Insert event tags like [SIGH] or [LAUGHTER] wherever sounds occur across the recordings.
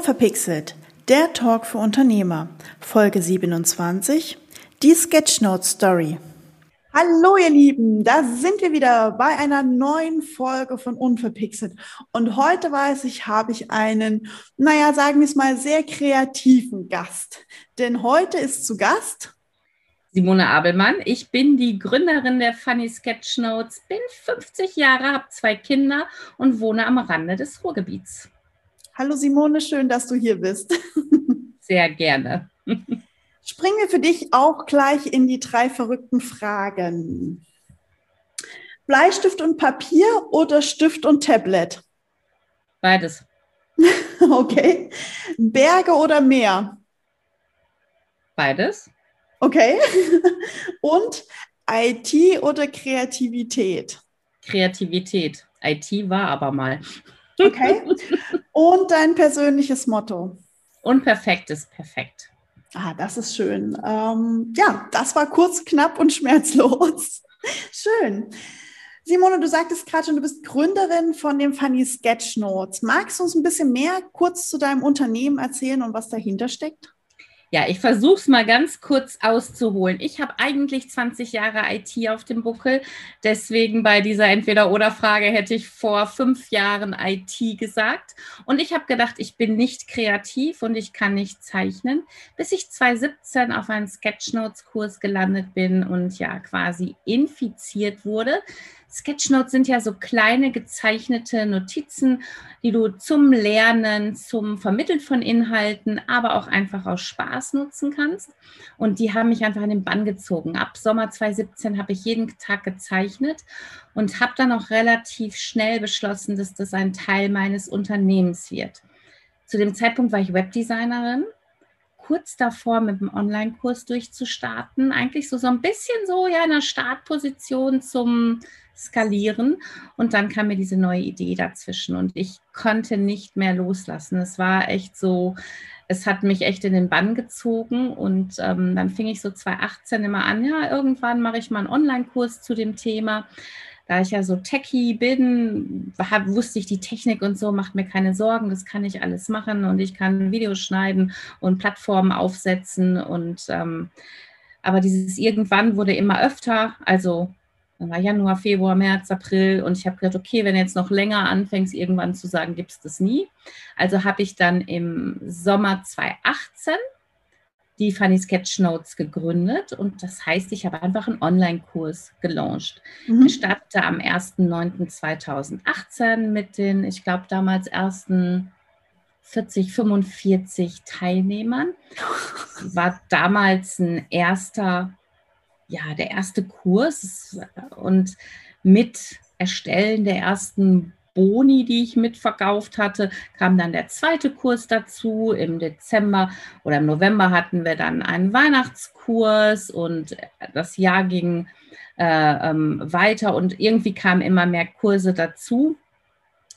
Unverpixelt, der Talk für Unternehmer, Folge 27, die Sketchnote Story. Hallo ihr Lieben, da sind wir wieder bei einer neuen Folge von Unverpixelt. Und heute weiß ich, habe ich einen, naja, sagen wir es mal, sehr kreativen Gast. Denn heute ist zu Gast Simone Abelmann. Ich bin die Gründerin der Funny Sketchnotes, bin 50 Jahre, habe zwei Kinder und wohne am Rande des Ruhrgebiets. Hallo Simone, schön, dass du hier bist. [LAUGHS] Sehr gerne. Springen wir für dich auch gleich in die drei verrückten Fragen. Bleistift und Papier oder Stift und Tablet? Beides. [LAUGHS] Okay. Berge oder Meer? Beides. Okay. [LAUGHS] Und IT oder Kreativität? Kreativität. IT war aber mal. Okay. Und dein persönliches Motto? Unperfekt ist perfekt. Ah, das ist schön. Ähm, ja, das war kurz, knapp und schmerzlos. [LAUGHS] schön. Simone, du sagtest gerade schon, du bist Gründerin von dem Funny Sketchnotes. Magst du uns ein bisschen mehr kurz zu deinem Unternehmen erzählen und was dahinter steckt? Ja, ich versuche es mal ganz kurz auszuholen. Ich habe eigentlich 20 Jahre IT auf dem Buckel. Deswegen bei dieser Entweder-Oder-Frage hätte ich vor fünf Jahren IT gesagt. Und ich habe gedacht, ich bin nicht kreativ und ich kann nicht zeichnen, bis ich 2017 auf einen Sketchnotes-Kurs gelandet bin und ja quasi infiziert wurde Sketchnotes sind ja so kleine gezeichnete Notizen, die du zum Lernen, zum Vermitteln von Inhalten, aber auch einfach aus Spaß nutzen kannst. Und die haben mich einfach in den Bann gezogen. Ab Sommer 2017 habe ich jeden Tag gezeichnet und habe dann auch relativ schnell beschlossen, dass das ein Teil meines Unternehmens wird. Zu dem Zeitpunkt war ich Webdesignerin kurz davor, mit dem Online-Kurs durchzustarten. Eigentlich so, so ein bisschen so ja in der Startposition zum skalieren. Und dann kam mir diese neue Idee dazwischen und ich konnte nicht mehr loslassen. Es war echt so, es hat mich echt in den Bann gezogen und ähm, dann fing ich so 2018 immer an, ja, irgendwann mache ich mal einen Online-Kurs zu dem Thema. Da ich ja so techy bin, hab, wusste ich die Technik und so, macht mir keine Sorgen, das kann ich alles machen und ich kann Videos schneiden und Plattformen aufsetzen und ähm, aber dieses irgendwann wurde immer öfter, also dann war Januar, Februar, März, April und ich habe gedacht, okay, wenn du jetzt noch länger anfängst, irgendwann zu sagen, gibt es das nie. Also habe ich dann im Sommer 2018 die Funny Sketch Notes gegründet und das heißt, ich habe einfach einen Online-Kurs gelauncht. Mhm. Ich startete am 1.9.2018 mit den, ich glaube, damals ersten 40, 45 Teilnehmern. [LAUGHS] War damals ein erster ja, der erste Kurs und mit Erstellen der ersten Boni, die ich mitverkauft hatte, kam dann der zweite Kurs dazu. Im Dezember oder im November hatten wir dann einen Weihnachtskurs und das Jahr ging äh, ähm, weiter und irgendwie kamen immer mehr Kurse dazu.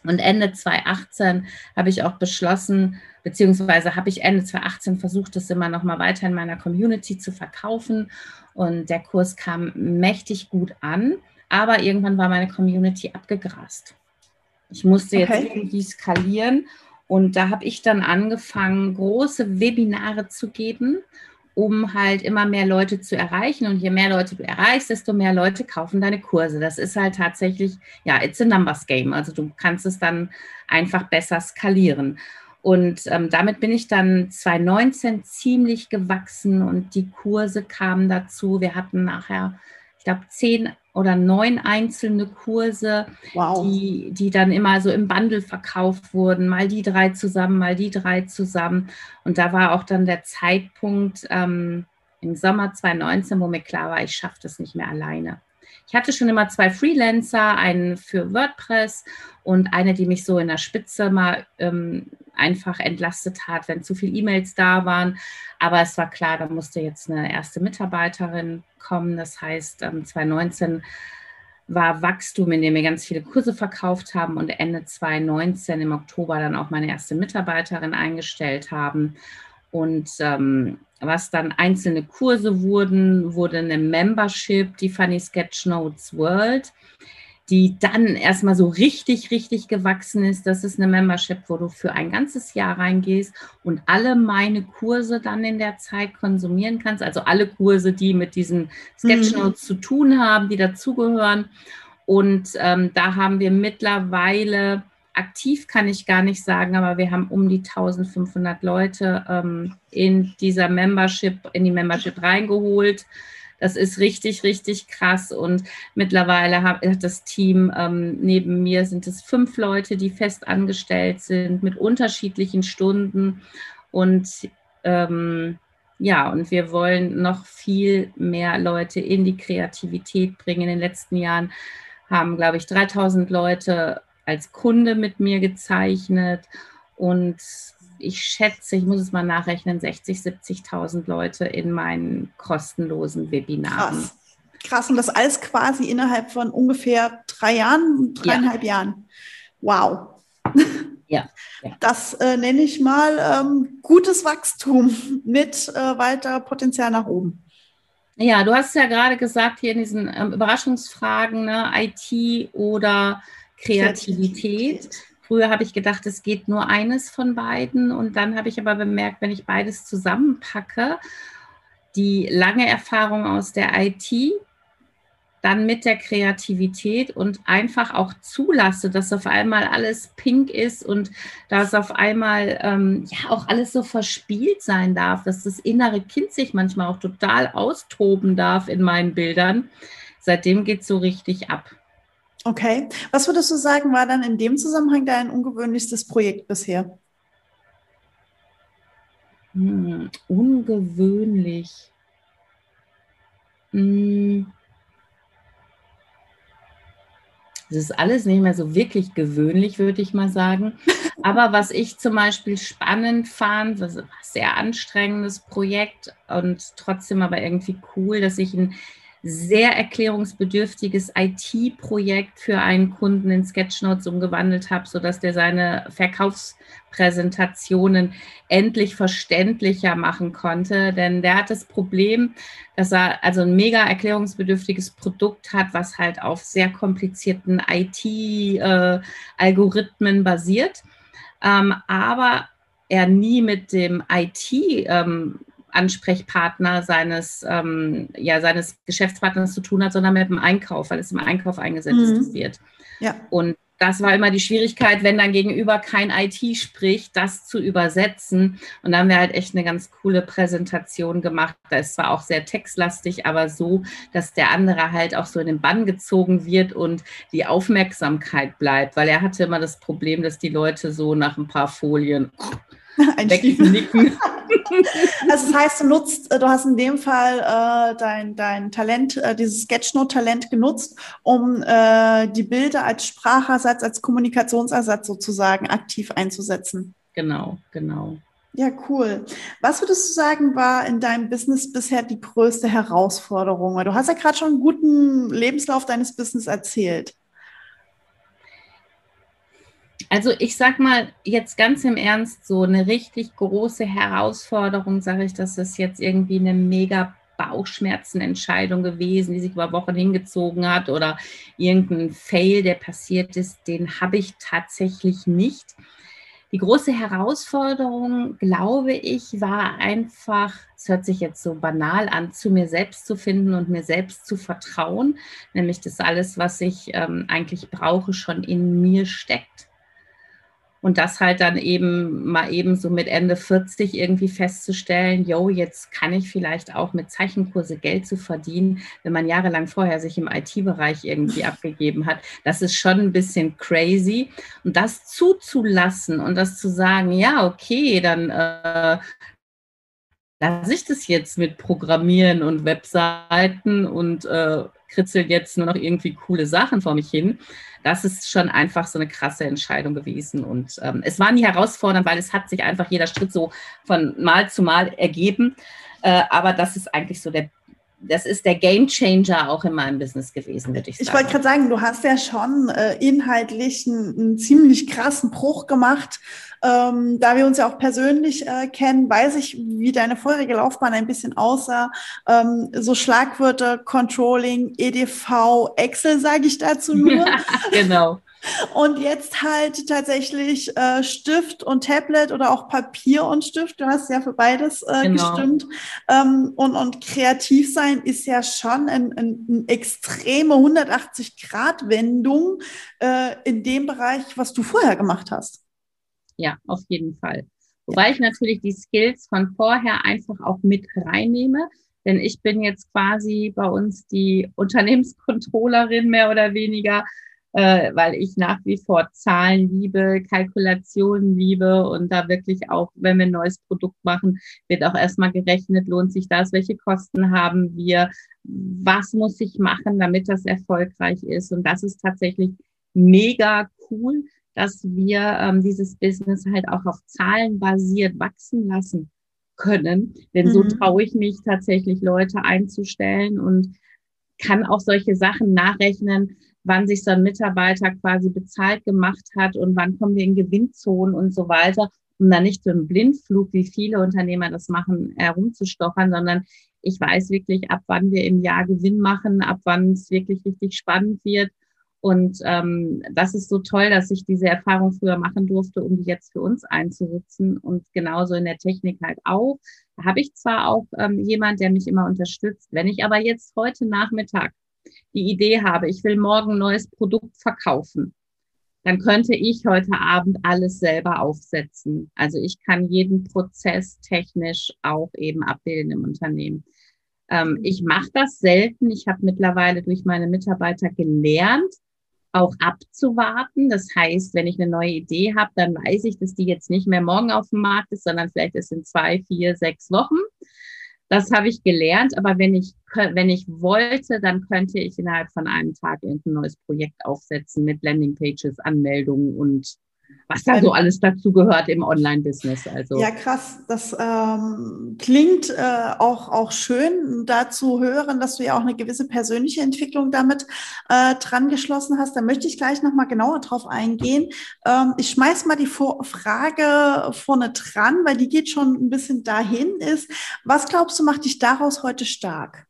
Und Ende 2018 habe ich auch beschlossen, beziehungsweise habe ich Ende 2018 versucht, das immer noch mal weiter in meiner Community zu verkaufen. Und der Kurs kam mächtig gut an, aber irgendwann war meine Community abgegrast. Ich musste jetzt okay. irgendwie skalieren und da habe ich dann angefangen, große Webinare zu geben, um halt immer mehr Leute zu erreichen. Und je mehr Leute du erreichst, desto mehr Leute kaufen deine Kurse. Das ist halt tatsächlich, ja, it's a numbers game. Also du kannst es dann einfach besser skalieren. Und ähm, damit bin ich dann 2019 ziemlich gewachsen und die Kurse kamen dazu. Wir hatten nachher, ich glaube, zehn oder neun einzelne Kurse, wow. die, die dann immer so im Bundle verkauft wurden, mal die drei zusammen, mal die drei zusammen. Und da war auch dann der Zeitpunkt ähm, im Sommer 2019, wo mir klar war, ich schaffe das nicht mehr alleine. Ich hatte schon immer zwei Freelancer, einen für WordPress und eine, die mich so in der Spitze mal ähm, einfach entlastet hat, wenn zu viele E-Mails da waren. Aber es war klar, da musste jetzt eine erste Mitarbeiterin kommen. Das heißt, 2019 ähm, war Wachstum, in dem wir ganz viele Kurse verkauft haben und Ende 2019 im Oktober dann auch meine erste Mitarbeiterin eingestellt haben. Und ähm, was dann einzelne Kurse wurden, wurde eine Membership, die Funny Sketch Notes World die dann erstmal so richtig, richtig gewachsen ist. Das ist eine Membership, wo du für ein ganzes Jahr reingehst und alle meine Kurse dann in der Zeit konsumieren kannst. Also alle Kurse, die mit diesen Sketchnotes mhm. zu tun haben, die dazugehören. Und ähm, da haben wir mittlerweile aktiv kann ich gar nicht sagen, aber wir haben um die 1500 Leute ähm, in dieser Membership, in die Membership reingeholt. Das ist richtig, richtig krass. Und mittlerweile hat das Team ähm, neben mir sind es fünf Leute, die fest angestellt sind mit unterschiedlichen Stunden. Und ähm, ja, und wir wollen noch viel mehr Leute in die Kreativität bringen. In den letzten Jahren haben, glaube ich, 3000 Leute als Kunde mit mir gezeichnet. Und ich schätze, ich muss es mal nachrechnen, 60, 70.000 Leute in meinen kostenlosen Webinaren. Krass. Krass, und das alles quasi innerhalb von ungefähr drei Jahren, dreieinhalb ja. Jahren. Wow. [LAUGHS] Ja, ja. Das äh, nenne ich mal ähm, gutes Wachstum mit äh, weiter Potenzial nach oben. Ja, du hast ja gerade gesagt hier in diesen ähm, Überraschungsfragen, ne, IT oder Kreativität. Früher habe ich gedacht, es geht nur eines von beiden. Und dann habe ich aber bemerkt, wenn ich beides zusammenpacke, die lange Erfahrung aus der IT, dann mit der Kreativität und einfach auch zulasse, dass auf einmal alles pink ist und dass auf einmal ähm, ja auch alles so verspielt sein darf, dass das innere Kind sich manchmal auch total austoben darf in meinen Bildern. Seitdem geht es so richtig ab. Okay. Was würdest du sagen, war dann in dem Zusammenhang dein ungewöhnlichstes Projekt bisher? Hm, ungewöhnlich. Hm. Das ist alles nicht mehr so wirklich gewöhnlich, würde ich mal sagen. [LAUGHS] Aber was ich zum Beispiel spannend fand, das war ein sehr anstrengendes Projekt und trotzdem aber irgendwie cool, dass ich ein sehr erklärungsbedürftiges IT-Projekt für einen Kunden in Sketchnotes umgewandelt habe, sodass der seine Verkaufspräsentationen endlich verständlicher machen konnte. Denn der hat das Problem, dass er also ein mega erklärungsbedürftiges Produkt hat, was halt auf sehr komplizierten IT-Algorithmen basiert. Ähm, aber er nie mit dem IT ähm, Ansprechpartner seines, ähm, ja, seines Geschäftspartners zu tun hat, sondern mit dem Einkauf, weil es im Einkauf eingesetzt mhm. wird. Ja. Und das war immer die Schwierigkeit, wenn dann gegenüber kein IT spricht, das zu übersetzen. Und da haben wir halt echt eine ganz coole Präsentation gemacht. Da ist zwar auch sehr textlastig, aber so, dass der andere halt auch so in den Bann gezogen wird und die Aufmerksamkeit bleibt, weil er hatte immer das Problem, dass die Leute so nach ein paar Folien [LAUGHS] wegnicken. [LAUGHS] also das heißt, du nutzt, äh, du hast in dem Fall äh, dein, dein Talent, äh, dieses Sketchnote-Talent genutzt, um äh, die Bilder als Sprachersatz, als Kommunikationsersatz sozusagen aktiv einzusetzen. Genau, genau. Ja, cool. Was würdest du sagen, war in deinem Business bisher die größte Herausforderung? Du hast ja gerade schon einen guten Lebenslauf deines Business erzählt. Also ich sag mal jetzt ganz im Ernst, so eine richtig große Herausforderung, sage ich, dass es jetzt irgendwie eine mega Bauchschmerzenentscheidung gewesen, die sich über Wochen hingezogen hat oder irgendein Fail, der passiert ist, den habe ich tatsächlich nicht. Die große Herausforderung, glaube ich, war einfach, es hört sich jetzt so banal an, zu mir selbst zu finden und mir selbst zu vertrauen, nämlich dass alles, was ich ähm, eigentlich brauche, schon in mir steckt und das halt dann eben mal eben so mit Ende 40 irgendwie festzustellen, yo, jetzt kann ich vielleicht auch mit Zeichenkurse Geld zu verdienen, wenn man jahrelang vorher sich im IT-Bereich irgendwie [LAUGHS] abgegeben hat. Das ist schon ein bisschen crazy. Und das zuzulassen und das zu sagen, ja, okay, dann äh, lasse ich das jetzt mit Programmieren und Webseiten und äh, kritzel jetzt nur noch irgendwie coole Sachen vor mich hin das ist schon einfach so eine krasse Entscheidung gewesen. Und ähm, es war nie herausfordernd, weil es hat sich einfach jeder Schritt so von Mal zu Mal ergeben. Äh, aber das ist eigentlich so der das ist der Game Changer auch in meinem Business gewesen, würde ich sagen. Ich wollte gerade sagen, du hast ja schon äh, inhaltlich einen, einen, ziemlich krassen Bruch gemacht. Ähm, da wir uns ja auch persönlich äh, kennen, weiß ich, wie deine vorherige Laufbahn ein bisschen aussah. Ähm, so Schlagwörter Controlling, EDV, Excel sage ich dazu nur. [LAUGHS] genau. Und jetzt halt tatsächlich äh, Stift und Tablet oder auch Papier und Stift. Du hast ja für beides äh, genau. gestimmt. Ähm, und, und kreativ sein ist ja schon eine ein, ein extreme 180-Grad-Wendung äh, in dem Bereich, was du vorher gemacht hast. Ja, auf jeden Fall. Wobei ich natürlich die Skills von vorher einfach auch mit reinnehme. Denn ich bin jetzt quasi bei uns die Unternehmenskontrollerin mehr oder weniger äh, weil ich nach wie vor Zahlen liebe, Kalkulationen liebe und da wirklich auch, wenn wir ein neues Produkt machen, wird auch erstmal gerechnet, lohnt sich das, welche Kosten haben wir, was muss ich machen, damit das erfolgreich ist. Und das ist tatsächlich mega cool, dass wir ähm, dieses Business halt auch auf Zahlen basiert wachsen lassen können. Denn mhm. so traue ich mich tatsächlich, Leute einzustellen und kann auch solche Sachen nachrechnen, wann sich so ein Mitarbeiter quasi bezahlt gemacht hat und wann kommen wir in Gewinnzonen und so weiter, um dann nicht so im Blindflug, wie viele Unternehmer das machen, herumzustochern, sondern ich weiß wirklich, ab wann wir im Jahr Gewinn machen, ab wann es wirklich richtig spannend wird. Und ähm, das ist so toll, dass ich diese Erfahrung früher machen durfte, um die jetzt für uns einzusetzen und genauso in der Technik halt auch. Da habe ich zwar auch ähm, jemand, der mich immer unterstützt. Wenn ich aber jetzt heute Nachmittag die Idee habe, ich will morgen ein neues Produkt verkaufen, dann könnte ich heute Abend alles selber aufsetzen. Also ich kann jeden Prozess technisch auch eben abbilden im Unternehmen. Ähm, ich mache das selten. Ich habe mittlerweile durch meine Mitarbeiter gelernt, auch abzuwarten. Das heißt, wenn ich eine neue Idee habe, dann weiß ich, dass die jetzt nicht mehr morgen auf dem Markt ist, sondern vielleicht ist in zwei, vier, sechs Wochen. Das habe ich gelernt, aber wenn ich, wenn ich wollte, dann könnte ich innerhalb von einem Tag irgendein neues Projekt aufsetzen mit Landingpages, Anmeldungen und was da so alles dazu gehört im Online-Business. Also. Ja, krass. Das ähm, klingt äh, auch, auch schön, da zu hören, dass du ja auch eine gewisse persönliche Entwicklung damit äh, dran geschlossen hast. Da möchte ich gleich nochmal genauer drauf eingehen. Ähm, ich schmeiß mal die Vor Frage vorne dran, weil die geht schon ein bisschen dahin ist. Was glaubst du, macht dich daraus heute stark?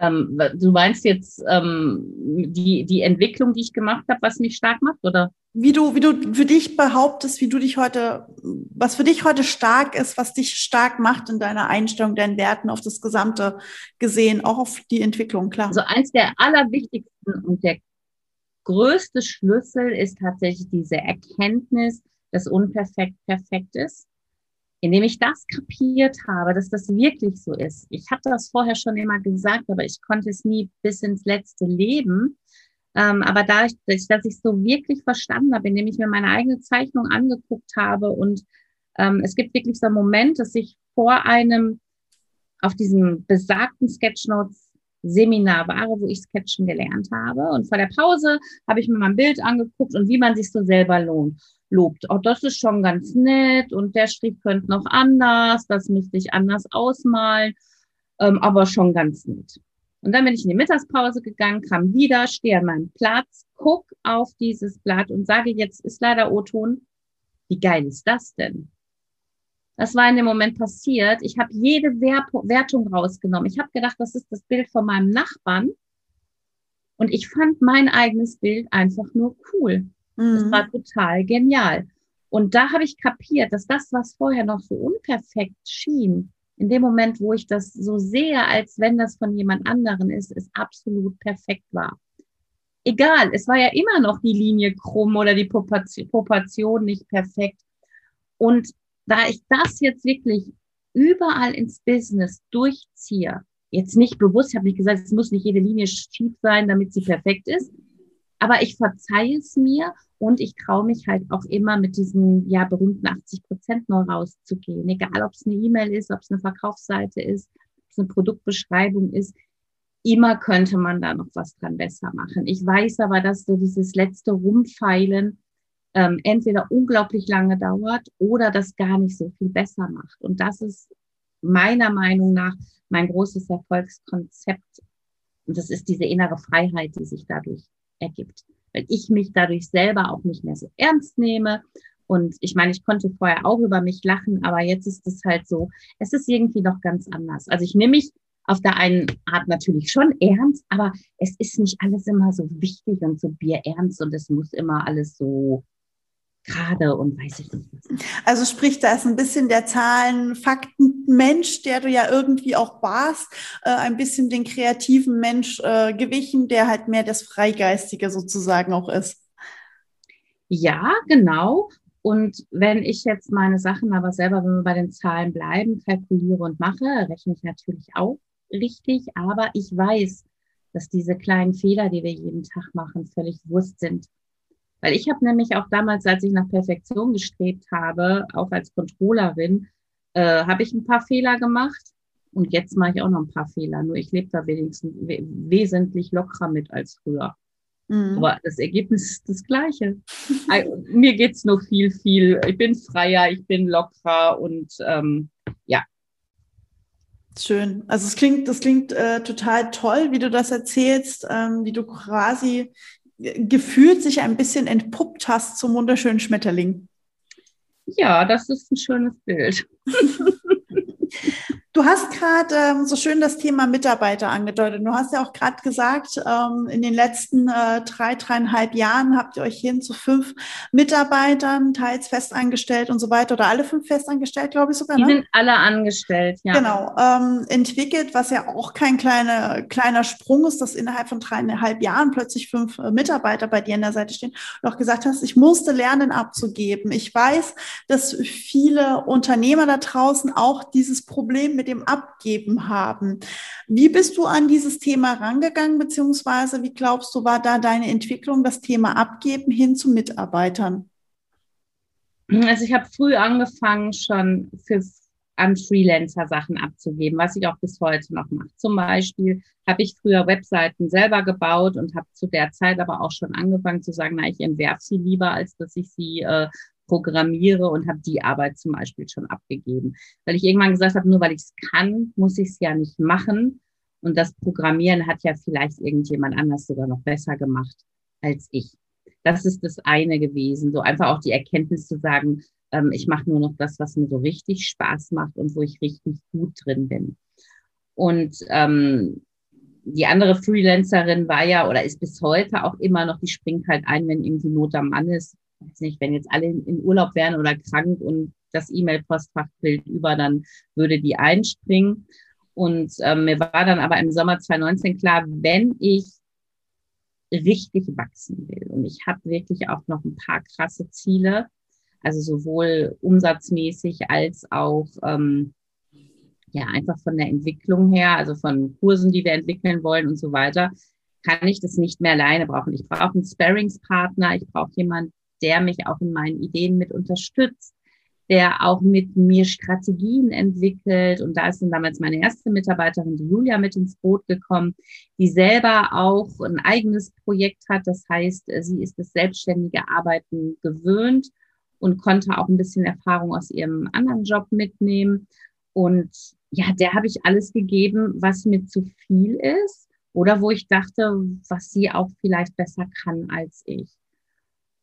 Ähm, du meinst jetzt ähm, die, die Entwicklung, die ich gemacht habe, was mich stark macht, oder? Wie du, wie du für dich behauptest, wie du dich heute, was für dich heute stark ist, was dich stark macht in deiner Einstellung, deinen Werten auf das Gesamte gesehen, auch auf die Entwicklung, klar. Also eins der allerwichtigsten und der größte Schlüssel ist tatsächlich diese Erkenntnis, dass unperfekt perfekt ist indem ich das kapiert habe, dass das wirklich so ist. Ich habe das vorher schon immer gesagt, aber ich konnte es nie bis ins letzte leben. Ähm, aber dadurch, dass ich es so wirklich verstanden habe, indem ich mir meine eigene Zeichnung angeguckt habe und ähm, es gibt wirklich so einen Moment, dass ich vor einem auf diesem besagten Sketchnotes Seminar war, wo ich Sketchen gelernt habe. Und vor der Pause habe ich mir mein Bild angeguckt und wie man sich so selber lohnt lobt. Auch oh, das ist schon ganz nett und der Strich könnte noch anders, das müsste ich anders ausmalen, ähm, aber schon ganz nett. Und dann bin ich in die Mittagspause gegangen, kam wieder, stehe an meinem Platz, guck auf dieses Blatt und sage, jetzt ist leider O-Ton. Wie geil ist das denn? Das war in dem Moment passiert. Ich habe jede Wertung rausgenommen. Ich habe gedacht, das ist das Bild von meinem Nachbarn. Und ich fand mein eigenes Bild einfach nur cool. Mhm. Das war total genial. Und da habe ich kapiert, dass das, was vorher noch so unperfekt schien, in dem Moment, wo ich das so sehe, als wenn das von jemand anderen ist, es absolut perfekt war. Egal, es war ja immer noch die Linie krumm oder die Proportion nicht perfekt. Und da ich das jetzt wirklich überall ins Business durchziehe, jetzt nicht bewusst, ich habe nicht gesagt, es muss nicht jede Linie schief sein, damit sie perfekt ist, aber ich verzeihe es mir und ich traue mich halt auch immer mit diesen ja berühmten 80 Prozent noch rauszugehen. Egal, ob es eine E-Mail ist, ob es eine Verkaufsseite ist, ob es eine Produktbeschreibung ist. Immer könnte man da noch was dran besser machen. Ich weiß aber, dass so dieses letzte Rumfeilen ähm, entweder unglaublich lange dauert oder das gar nicht so viel besser macht. Und das ist meiner Meinung nach mein großes Erfolgskonzept. Und das ist diese innere Freiheit, die sich dadurch ergibt. Weil ich mich dadurch selber auch nicht mehr so ernst nehme. Und ich meine, ich konnte vorher auch über mich lachen, aber jetzt ist es halt so, es ist irgendwie noch ganz anders. Also ich nehme mich auf der einen Art natürlich schon ernst, aber es ist nicht alles immer so wichtig und so bierernst und es muss immer alles so gerade und weiß ich nicht was. Also sprich, da ist ein bisschen der Zahlen, Fakten Mensch, der du ja irgendwie auch warst, äh, ein bisschen den kreativen Mensch äh, gewichen, der halt mehr das Freigeistige sozusagen auch ist. Ja, genau. Und wenn ich jetzt meine Sachen aber selber, wenn wir bei den Zahlen bleiben, kalkuliere und mache, rechne ich natürlich auch richtig, aber ich weiß, dass diese kleinen Fehler, die wir jeden Tag machen, völlig Wurst sind. Weil ich habe nämlich auch damals, als ich nach Perfektion gestrebt habe, auch als Controllerin, äh, habe ich ein paar Fehler gemacht. Und jetzt mache ich auch noch ein paar Fehler. Nur ich lebe da wenigstens we wesentlich lockerer mit als früher. Mhm. Aber das Ergebnis ist das gleiche. [LAUGHS] Mir geht's nur viel, viel. Ich bin freier, ich bin lockerer und ähm, ja. Schön. Also es klingt, das klingt äh, total toll, wie du das erzählst, ähm, wie du quasi gefühlt sich ein bisschen entpuppt hast zum wunderschönen Schmetterling. Ja, das ist ein schönes Bild. [LAUGHS] Du hast gerade ähm, so schön das Thema Mitarbeiter angedeutet. Du hast ja auch gerade gesagt, ähm, in den letzten äh, drei, dreieinhalb Jahren habt ihr euch hin zu fünf Mitarbeitern, teils festangestellt und so weiter, oder alle fünf festangestellt, glaube ich sogar. Die ne? sind alle angestellt, ja. Genau, ähm, entwickelt, was ja auch kein kleiner, kleiner Sprung ist, dass innerhalb von dreieinhalb Jahren plötzlich fünf äh, Mitarbeiter bei dir an der Seite stehen. Und auch gesagt hast, ich musste lernen abzugeben. Ich weiß, dass viele Unternehmer da draußen auch dieses Problem mit dem Abgeben haben. Wie bist du an dieses Thema rangegangen, beziehungsweise wie glaubst du, war da deine Entwicklung, das Thema Abgeben hin zu Mitarbeitern? Also ich habe früh angefangen, schon für an Freelancer Sachen abzugeben, was ich auch bis heute noch mache. Zum Beispiel habe ich früher Webseiten selber gebaut und habe zu der Zeit aber auch schon angefangen zu sagen, na, ich entwerfe sie lieber, als dass ich sie äh, programmiere und habe die Arbeit zum Beispiel schon abgegeben. Weil ich irgendwann gesagt habe, nur weil ich es kann, muss ich es ja nicht machen. Und das Programmieren hat ja vielleicht irgendjemand anders sogar noch besser gemacht als ich. Das ist das eine gewesen. So einfach auch die Erkenntnis zu sagen, ähm, ich mache nur noch das, was mir so richtig Spaß macht und wo ich richtig gut drin bin. Und ähm, die andere Freelancerin war ja oder ist bis heute auch immer noch, die springt halt ein, wenn irgendwie Not am Mann ist weiß nicht, wenn jetzt alle in Urlaub wären oder krank und das E-Mail-Postfach fällt über, dann würde die einspringen. Und ähm, mir war dann aber im Sommer 2019 klar, wenn ich richtig wachsen will und ich habe wirklich auch noch ein paar krasse Ziele, also sowohl umsatzmäßig als auch ähm, ja einfach von der Entwicklung her, also von Kursen, die wir entwickeln wollen und so weiter, kann ich das nicht mehr alleine brauchen. Ich brauche einen Sparringspartner, ich brauche jemanden, der mich auch in meinen Ideen mit unterstützt, der auch mit mir Strategien entwickelt. Und da ist dann damals meine erste Mitarbeiterin, die Julia, mit ins Boot gekommen, die selber auch ein eigenes Projekt hat. Das heißt, sie ist das selbstständige Arbeiten gewöhnt und konnte auch ein bisschen Erfahrung aus ihrem anderen Job mitnehmen. Und ja, der habe ich alles gegeben, was mir zu viel ist oder wo ich dachte, was sie auch vielleicht besser kann als ich.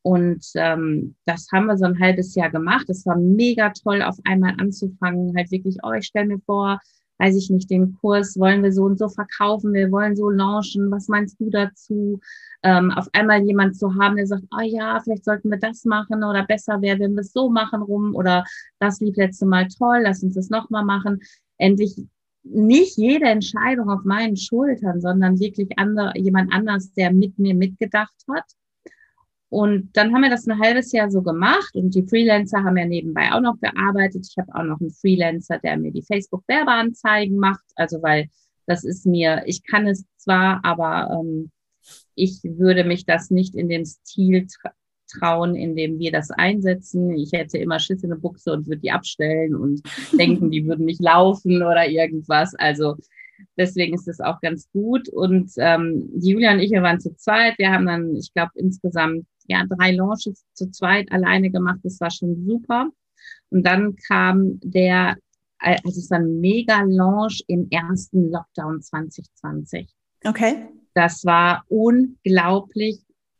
Und ähm, das haben wir so ein halbes Jahr gemacht. Es war mega toll, auf einmal anzufangen, halt wirklich, oh, ich stelle mir vor, weiß ich nicht, den Kurs wollen wir so und so verkaufen, wir wollen so launchen, was meinst du dazu? Ähm, auf einmal jemand zu haben, der sagt, oh ja, vielleicht sollten wir das machen oder besser wäre, wenn wir es so machen rum oder das lief letzte Mal toll, lass uns das nochmal machen. Endlich nicht jede Entscheidung auf meinen Schultern, sondern wirklich andere, jemand anders, der mit mir mitgedacht hat und dann haben wir das ein halbes Jahr so gemacht und die Freelancer haben ja nebenbei auch noch gearbeitet. Ich habe auch noch einen Freelancer, der mir die Facebook-Werbeanzeigen macht. Also weil das ist mir, ich kann es zwar, aber ähm, ich würde mich das nicht in dem Stil tra trauen, in dem wir das einsetzen. Ich hätte immer Schiss in der Buchse und würde die abstellen und [LAUGHS] denken, die würden nicht laufen oder irgendwas. Also Deswegen ist es auch ganz gut. Und ähm, Julia und ich, wir waren zu zweit. Wir haben dann, ich glaube, insgesamt ja drei Launches zu zweit alleine gemacht. Das war schon super. Und dann kam der also es war ein Mega-Launch im ersten Lockdown 2020. Okay. Das war unglaublich.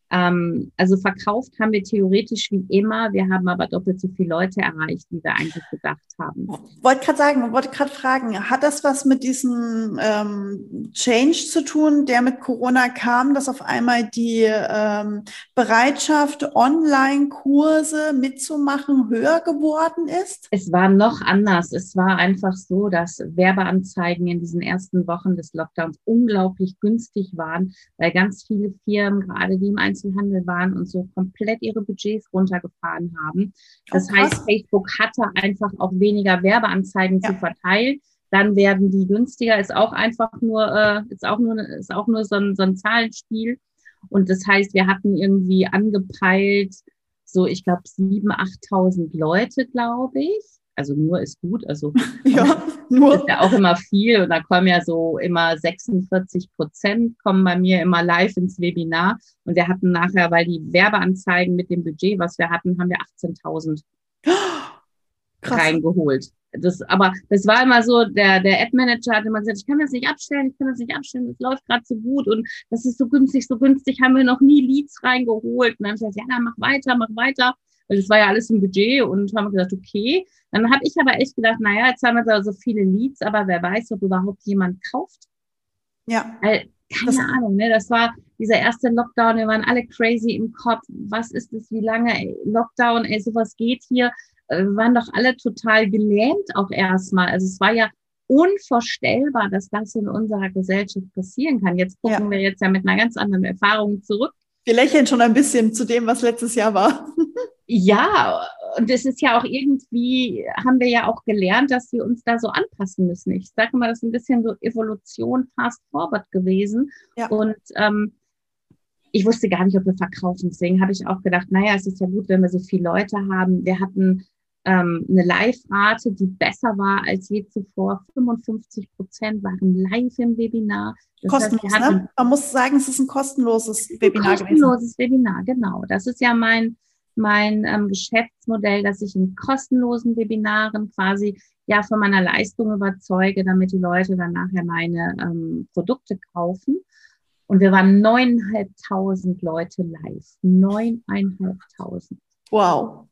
Ähm, also verkauft haben wir theoretisch wie immer. Wir haben aber doppelt so viele Leute erreicht, wie wir eigentlich gedacht haben. Wollte gerade sagen, wollte gerade fragen, hat das was mit diesem ähm, Change zu tun, der mit Corona kam, dass auf einmal die ähm, Bereitschaft, Online-Kurse mitzumachen, höher geworden ist? Es war noch anders. Es war einfach so, dass Werbeanzeigen in diesen ersten Wochen des Lockdowns unglaublich günstig waren, weil ganz viele Firmen, gerade die im Einzelhandel waren und so komplett ihre Budgets runtergefahren haben. Das oh, heißt, Facebook hatte einfach auch weniger Werbeanzeigen ja. zu verteilen. Dann werden die günstiger, ist auch einfach nur, äh, ist auch nur, ist auch nur so ein, so ein Zahlenspiel. Und das heißt, wir hatten irgendwie angepeilt, so ich glaube 7.000, 8.000 Leute, glaube ich also nur ist gut, also [LAUGHS] ja, nur ist ja auch immer viel und da kommen ja so immer 46 Prozent kommen bei mir immer live ins Webinar und wir hatten nachher, weil die Werbeanzeigen mit dem Budget, was wir hatten, haben wir 18.000 [GASPS] reingeholt. Das, aber das war immer so, der, der Ad-Manager hat immer gesagt, ich kann das nicht abstellen, ich kann das nicht abstellen, das läuft gerade so gut und das ist so günstig, so günstig, haben wir noch nie Leads reingeholt. Und dann habe ich gesagt, ja, dann mach weiter, mach weiter weil das war ja alles im Budget und haben gesagt, okay. Dann habe ich aber echt gedacht, naja, jetzt haben wir da so viele Leads, aber wer weiß, ob überhaupt jemand kauft. Ja. Weil, keine das Ahnung, ne? Das war dieser erste Lockdown, wir waren alle crazy im Kopf. Was ist das, wie lange? Ey, Lockdown, ey, sowas geht hier. Äh, wir waren doch alle total gelähmt auch erstmal. Also es war ja unvorstellbar, dass das in unserer Gesellschaft passieren kann. Jetzt gucken ja. wir jetzt ja mit einer ganz anderen Erfahrung zurück. Wir lächeln schon ein bisschen zu dem, was letztes Jahr war. [LAUGHS] Ja, und es ist ja auch irgendwie, haben wir ja auch gelernt, dass wir uns da so anpassen müssen. Ich sage mal, das ist ein bisschen so Evolution fast forward gewesen. Ja. Und ähm, ich wusste gar nicht, ob wir verkaufen. Deswegen habe ich auch gedacht, naja, es ist ja gut, wenn wir so viele Leute haben. Wir hatten ähm, eine Live-Rate, die besser war als je zuvor. 55 Prozent waren live im Webinar. Das Kostenlos, heißt, ne? Man muss sagen, es ist ein kostenloses Webinar ein kostenloses gewesen. Webinar, genau. Das ist ja mein mein ähm, Geschäftsmodell, dass ich in kostenlosen Webinaren quasi ja von meiner Leistung überzeuge, damit die Leute dann nachher meine ähm, Produkte kaufen. Und wir waren neuneinhalbtausend Leute live. Neuneinhalbtausend. Wow.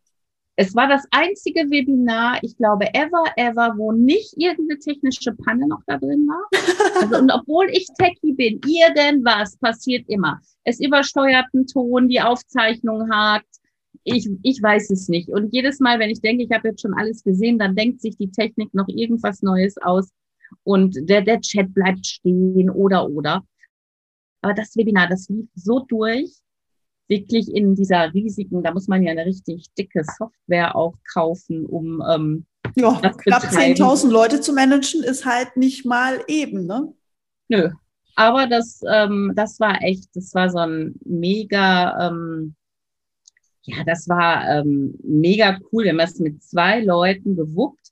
Es war das einzige Webinar, ich glaube, ever, ever, wo nicht irgendeine technische Panne noch da drin war. [LAUGHS] Also, und obwohl ich Techie bin, irgendwas passiert immer. Es übersteuert einen Ton, die Aufzeichnung hakt, ich, ich weiß es nicht. Und jedes Mal, wenn ich denke, ich habe jetzt schon alles gesehen, dann denkt sich die Technik noch irgendwas Neues aus und der, der Chat bleibt stehen oder oder. Aber das Webinar, das lief so durch, wirklich in dieser riesigen, da muss man ja eine richtig dicke Software auch kaufen, um ähm, ja, knapp 10.000 Leute zu managen, ist halt nicht mal eben, ne? Nö. Aber das, ähm, das war echt, das war so ein mega, ähm, ja, das war ähm, mega cool. Wir haben das mit zwei Leuten gewuppt.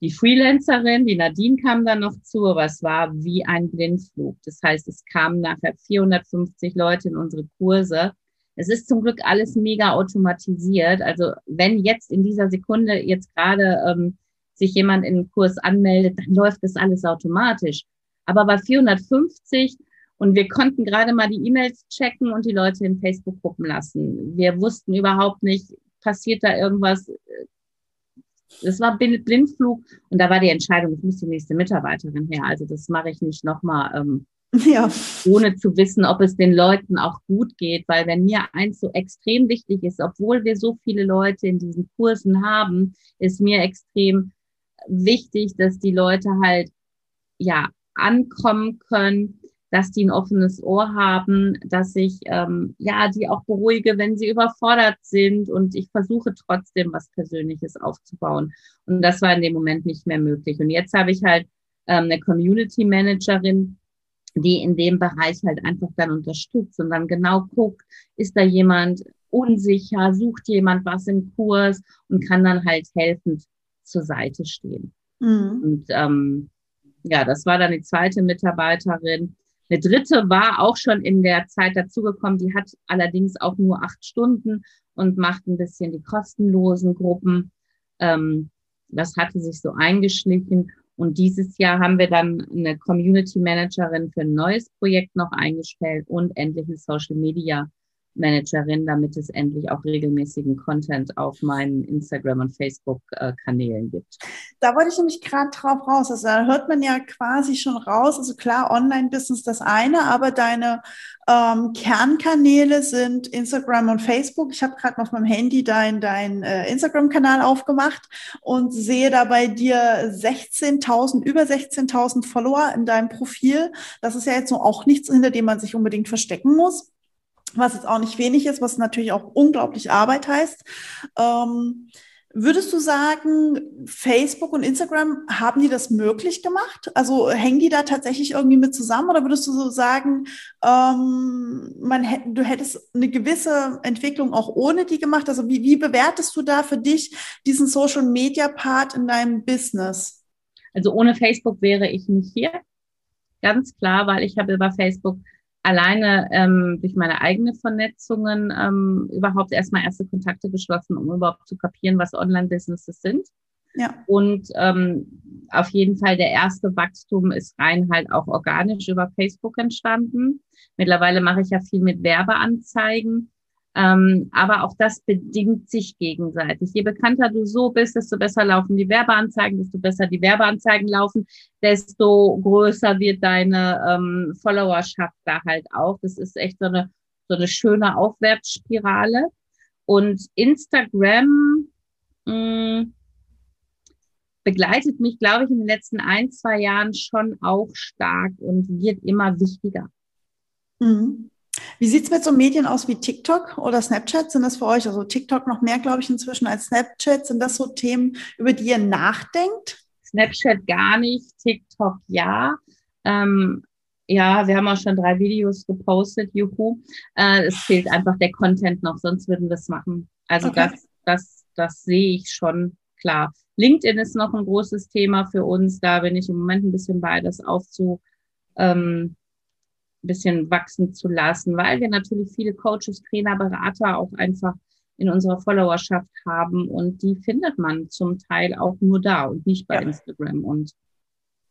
Die Freelancerin, die Nadine kam dann noch zu, aber es war wie ein Blindflug. Das heißt, es kamen nachher 450 Leute in unsere Kurse. Es ist zum Glück alles mega automatisiert. Also wenn jetzt in dieser Sekunde jetzt gerade ähm, sich jemand in den Kurs anmeldet, dann läuft das alles automatisch. Aber bei 450 und wir konnten gerade mal die E-Mails checken und die Leute in Facebook gucken lassen. Wir wussten überhaupt nicht, passiert da irgendwas. Das war Blindflug und da war die Entscheidung, es muss die nächste Mitarbeiterin her. Also das mache ich nicht nochmal, ähm, [LAUGHS] ja. ohne zu wissen, ob es den Leuten auch gut geht. Weil wenn mir eins so extrem wichtig ist, obwohl wir so viele Leute in diesen Kursen haben, ist mir extrem wichtig, dass die Leute halt ja ankommen können dass die ein offenes Ohr haben, dass ich ähm, ja die auch beruhige, wenn sie überfordert sind und ich versuche trotzdem was Persönliches aufzubauen. Und das war in dem Moment nicht mehr möglich. Und jetzt habe ich halt ähm, eine Community Managerin, die in dem Bereich halt einfach dann unterstützt und dann genau guckt, ist da jemand unsicher, sucht jemand was im Kurs und kann dann halt helfend zur Seite stehen. Mhm. Und ähm, ja, das war dann die zweite Mitarbeiterin. Eine dritte war auch schon in der Zeit dazugekommen, die hat allerdings auch nur acht Stunden und macht ein bisschen die kostenlosen Gruppen. Ähm, das hatte sich so eingeschlichen. Und dieses Jahr haben wir dann eine Community Managerin für ein neues Projekt noch eingestellt und endlich eine Social Media Managerin, damit es endlich auch regelmäßigen Content auf meinen Instagram- und Facebook-Kanälen gibt. Da wollte ich nämlich gerade drauf raus. Also da hört man ja quasi schon raus. Also klar, Online-Business das eine, aber deine ähm, Kernkanäle sind Instagram und Facebook. Ich habe gerade auf meinem Handy dein, dein äh, Instagram-Kanal aufgemacht und sehe da bei dir 16.000, über 16.000 Follower in deinem Profil. Das ist ja jetzt so auch nichts, hinter dem man sich unbedingt verstecken muss was jetzt auch nicht wenig ist, was natürlich auch unglaublich Arbeit heißt. Ähm, würdest du sagen, Facebook und Instagram haben die das möglich gemacht? Also hängen die da tatsächlich irgendwie mit zusammen oder würdest du so sagen, ähm, man hätt, du hättest eine gewisse Entwicklung auch ohne die gemacht? Also wie, wie bewertest du da für dich diesen Social Media Part in deinem Business? Also ohne Facebook wäre ich nicht hier. Ganz klar, weil ich habe über Facebook alleine ähm, durch meine eigenen Vernetzungen ähm, überhaupt erstmal erste Kontakte geschlossen, um überhaupt zu kapieren, was Online-Businesses sind. Ja. Und ähm, auf jeden Fall der erste Wachstum ist rein halt auch organisch über Facebook entstanden. Mittlerweile mache ich ja viel mit Werbeanzeigen. Ähm, aber auch das bedingt sich gegenseitig. Je bekannter du so bist, desto besser laufen die Werbeanzeigen, desto besser die Werbeanzeigen laufen, desto größer wird deine ähm, Followerschaft da halt auch. Das ist echt so eine, so eine schöne Aufwärtsspirale. Und Instagram mh, mm, begleitet mich, glaube ich, in den letzten ein, zwei Jahren schon auch stark und wird immer wichtiger. Mhm. Wie sieht es mit so Medien aus wie TikTok oder Snapchat? Sind das für euch, also TikTok noch mehr, glaube ich, inzwischen als Snapchat? Sind das so Themen, über die ihr nachdenkt? Snapchat gar nicht, TikTok ja. Ähm, ja, wir haben auch schon drei Videos gepostet, juhu. Äh, es fehlt einfach der Content noch, sonst würden wir es machen. Also okay. das, das, das sehe ich schon klar. LinkedIn ist noch ein großes Thema für uns. Da bin ich im Moment ein bisschen bei, das aufzu, ähm, ein bisschen wachsen zu lassen, weil wir natürlich viele Coaches, Trainer, Berater auch einfach in unserer Followerschaft haben und die findet man zum Teil auch nur da und nicht bei ja. Instagram und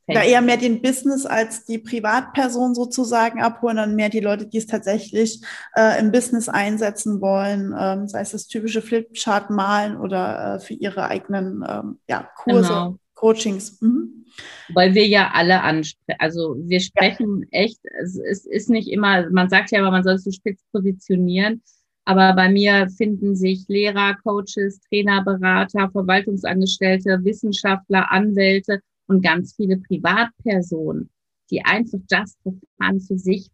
Facebook. Da eher mehr den Business als die Privatperson sozusagen abholen, dann mehr die Leute, die es tatsächlich äh, im Business einsetzen wollen, ähm, sei es das typische Flipchart malen oder äh, für ihre eigenen ähm, ja, Kurse, genau. Coachings. Mhm. Weil wir ja alle ansprechen, also wir sprechen ja. echt, es, es ist nicht immer, man sagt ja aber, man soll es so spitz positionieren, aber bei mir finden sich Lehrer, Coaches, Trainer, Berater, Verwaltungsangestellte, Wissenschaftler, Anwälte und ganz viele Privatpersonen, die einfach just fun für sich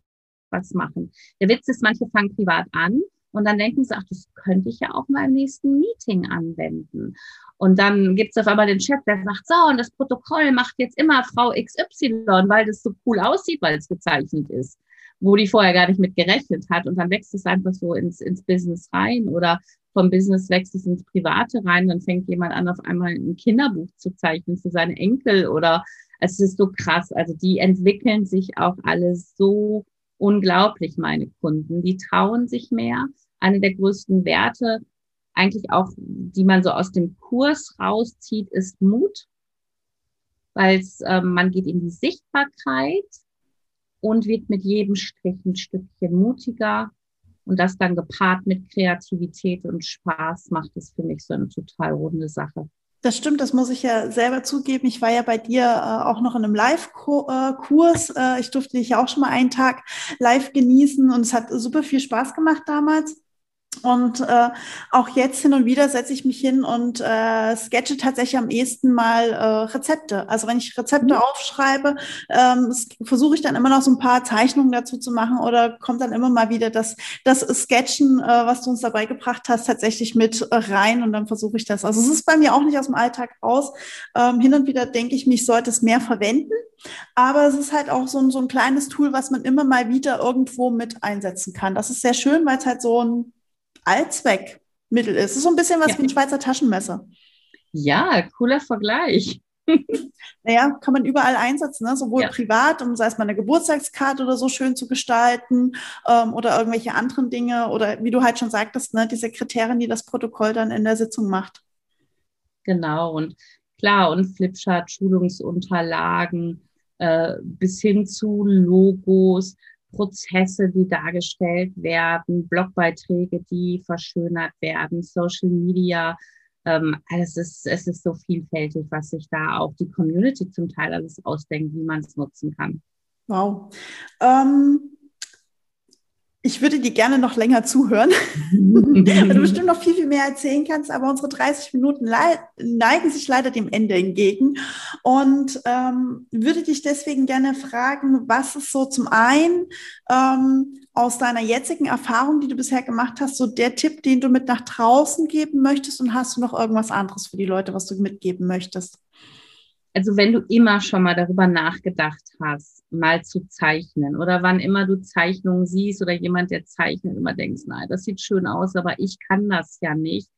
was machen. Der Witz ist, manche fangen privat an und dann denken sie, ach, das könnte ich ja auch mal im nächsten Meeting anwenden. Und dann gibt es auf einmal den Chef, der sagt, so, und das Protokoll macht jetzt immer Frau XY, weil das so cool aussieht, weil es gezeichnet ist, wo die vorher gar nicht mit gerechnet hat. Und dann wächst es einfach so ins, ins Business rein oder vom Business wächst es ins Private rein. Dann fängt jemand an, auf einmal ein Kinderbuch zu zeichnen für seine Enkel oder es ist so krass. Also die entwickeln sich auch alle so unglaublich, meine Kunden. Die trauen sich mehr. Eine der größten Werte eigentlich auch, die man so aus dem Kurs rauszieht, ist Mut, weil äh, man geht in die Sichtbarkeit und wird mit jedem Strich ein Stückchen mutiger. Und das dann gepaart mit Kreativität und Spaß macht es für mich so eine total runde Sache. Das stimmt, das muss ich ja selber zugeben. Ich war ja bei dir äh, auch noch in einem Live-Kurs. Äh, ich durfte dich ja auch schon mal einen Tag live genießen und es hat super viel Spaß gemacht damals. Und äh, auch jetzt hin und wieder setze ich mich hin und äh, sketche tatsächlich am ehesten mal äh, Rezepte. Also wenn ich Rezepte mhm. aufschreibe, ähm, versuche ich dann immer noch so ein paar Zeichnungen dazu zu machen oder kommt dann immer mal wieder das, das Sketchen, äh, was du uns dabei gebracht hast, tatsächlich mit rein und dann versuche ich das. Also es ist bei mir auch nicht aus dem Alltag raus. Ähm, hin und wieder denke ich mich, sollte es mehr verwenden. Aber es ist halt auch so ein, so ein kleines Tool, was man immer mal wieder irgendwo mit einsetzen kann. Das ist sehr schön, weil es halt so ein Allzweckmittel ist. Es ist so ein bisschen was ja. wie ein Schweizer Taschenmesser. Ja, cooler Vergleich. [LAUGHS] naja, kann man überall einsetzen, ne? sowohl ja. privat, um sei es mal eine Geburtstagskarte oder so schön zu gestalten ähm, oder irgendwelche anderen Dinge oder wie du halt schon sagtest, ne, diese Kriterien, die das Protokoll dann in der Sitzung macht. Genau, und Klar, und Flipchart, Schulungsunterlagen äh, bis hin zu Logos, Prozesse, die dargestellt werden, Blogbeiträge, die verschönert werden, Social Media. Ähm, es, ist, es ist so vielfältig, was sich da auch die Community zum Teil alles ausdenkt, wie man es nutzen kann. Wow. Ähm, ich würde dir gerne noch länger zuhören, [LAUGHS] weil du bestimmt noch viel, viel mehr erzählen kannst, aber unsere 30 Minuten neigen sich leider dem Ende entgegen und ähm, würde dich deswegen gerne fragen, was ist so zum einen ähm, aus deiner jetzigen Erfahrung, die du bisher gemacht hast, so der Tipp, den du mit nach draußen geben möchtest und hast du noch irgendwas anderes für die Leute, was du mitgeben möchtest? Also wenn du immer schon mal darüber nachgedacht hast, mal zu zeichnen oder wann immer du Zeichnungen siehst oder jemand, der zeichnet, immer denkst, nein, das sieht schön aus, aber ich kann das ja nicht,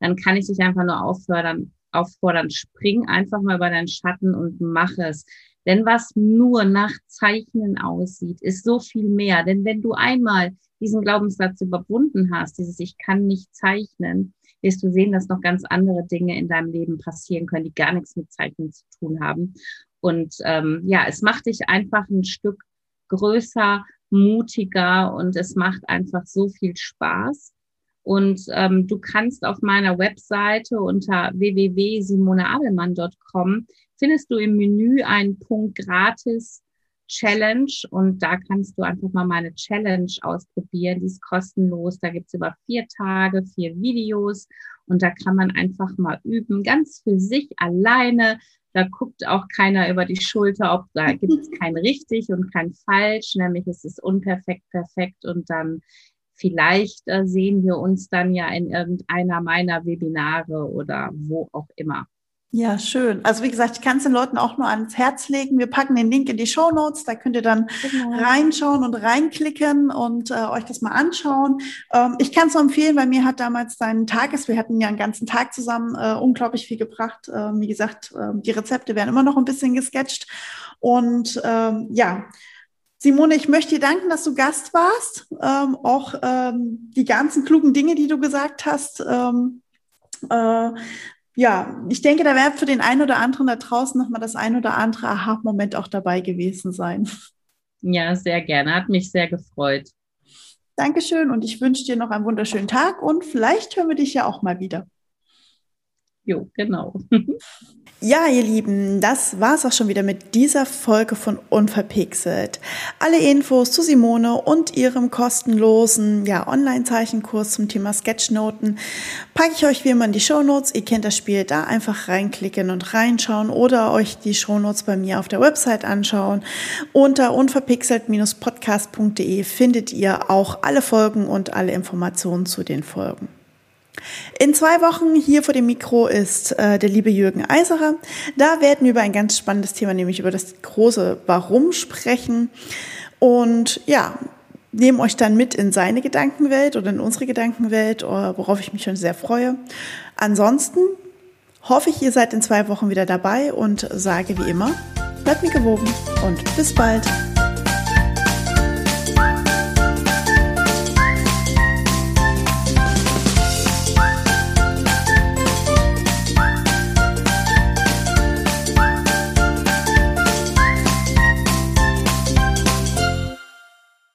dann kann ich dich einfach nur auffordern, auffordern, spring einfach mal über deinen Schatten und mach es. Denn was nur nach Zeichnen aussieht, ist so viel mehr. Denn wenn du einmal diesen Glaubenssatz überwunden hast, dieses Ich kann nicht zeichnen, wirst du sehen, dass noch ganz andere Dinge in deinem Leben passieren können, die gar nichts mit Zeichnen zu tun haben. Und ähm, ja, es macht dich einfach ein Stück größer, mutiger und es macht einfach so viel Spaß. Und ähm, du kannst auf meiner Webseite unter www.simoneadelmann.com findest du im Menü einen Punkt gratis Challenge und da kannst du einfach mal meine Challenge ausprobieren. Die ist kostenlos. Da gibt's über vier Tage, vier Videos und da kann man einfach mal üben, ganz für sich alleine. Da guckt auch keiner über die Schulter, ob da gibt es [LAUGHS] kein richtig und kein falsch, nämlich es ist unperfekt, perfekt und dann vielleicht äh, sehen wir uns dann ja in irgendeiner meiner Webinare oder wo auch immer. Ja, schön. Also wie gesagt, ich kann es den Leuten auch nur ans Herz legen. Wir packen den Link in die Show Notes, da könnt ihr dann genau. reinschauen und reinklicken und äh, euch das mal anschauen. Ähm, ich kann es nur empfehlen, weil mir hat damals dein Tages, wir hatten ja einen ganzen Tag zusammen äh, unglaublich viel gebracht. Ähm, wie gesagt, äh, die Rezepte werden immer noch ein bisschen gesketcht. Und ähm, ja, Simone, ich möchte dir danken, dass du Gast warst. Ähm, auch ähm, die ganzen klugen Dinge, die du gesagt hast. Ähm, äh, ja, ich denke, da wäre für den einen oder anderen da draußen nochmal das ein oder andere Aha-Moment auch dabei gewesen sein. Ja, sehr gerne. Hat mich sehr gefreut. Dankeschön und ich wünsche dir noch einen wunderschönen Tag und vielleicht hören wir dich ja auch mal wieder. Jo, genau. Ja, ihr Lieben, das war's auch schon wieder mit dieser Folge von Unverpixelt. Alle Infos zu Simone und ihrem kostenlosen ja, Online-Zeichenkurs zum Thema Sketchnoten packe ich euch wie immer in die Shownotes. Ihr kennt das Spiel, da einfach reinklicken und reinschauen oder euch die Shownotes bei mir auf der Website anschauen. Unter unverpixelt-podcast.de findet ihr auch alle Folgen und alle Informationen zu den Folgen. In zwei Wochen hier vor dem Mikro ist äh, der liebe Jürgen Eiserer. Da werden wir über ein ganz spannendes Thema, nämlich über das große Warum sprechen. Und ja, nehmen euch dann mit in seine Gedankenwelt oder in unsere Gedankenwelt, worauf ich mich schon sehr freue. Ansonsten hoffe ich, ihr seid in zwei Wochen wieder dabei und sage wie immer, bleibt mir gewogen und bis bald.